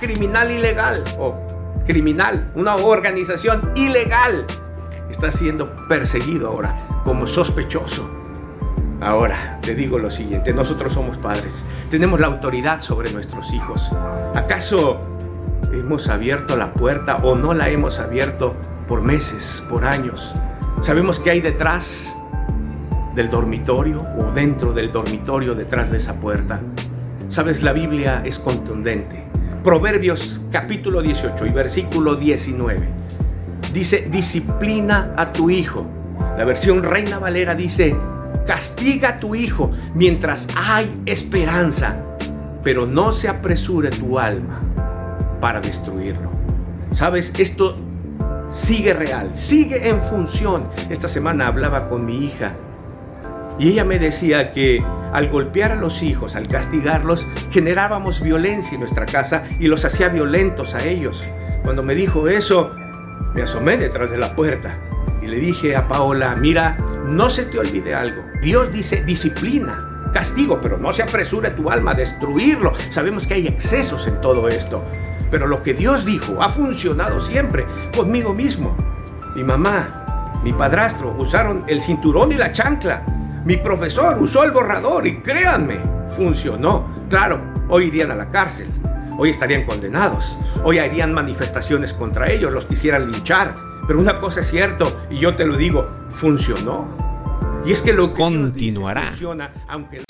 criminal ilegal o criminal, una organización ilegal, está siendo perseguido ahora como sospechoso. Ahora, te digo lo siguiente, nosotros somos padres, tenemos la autoridad sobre nuestros hijos. ¿Acaso hemos abierto la puerta o no la hemos abierto por meses, por años? Sabemos que hay detrás del dormitorio o dentro del dormitorio, detrás de esa puerta. Sabes, la Biblia es contundente. Proverbios capítulo 18 y versículo 19. Dice, disciplina a tu hijo. La versión Reina Valera dice, castiga a tu hijo mientras hay esperanza, pero no se apresure tu alma para destruirlo. Sabes, esto sigue real, sigue en función. Esta semana hablaba con mi hija y ella me decía que al golpear a los hijos, al castigarlos, generábamos violencia en nuestra casa y los hacía violentos a ellos. Cuando me dijo eso, me asomé detrás de la puerta y le dije a Paola, mira, no se te olvide algo. Dios dice disciplina, castigo, pero no se apresure tu alma a destruirlo. Sabemos que hay excesos en todo esto. Pero lo que Dios dijo ha funcionado siempre conmigo mismo. Mi mamá, mi padrastro usaron el cinturón y la chancla. Mi profesor usó el borrador y créanme, funcionó. Claro, hoy irían a la cárcel. Hoy estarían condenados. Hoy harían manifestaciones contra ellos, los quisieran linchar. Pero una cosa es cierto, y yo te lo digo, funcionó. Y es que lo que continuará. funciona, aunque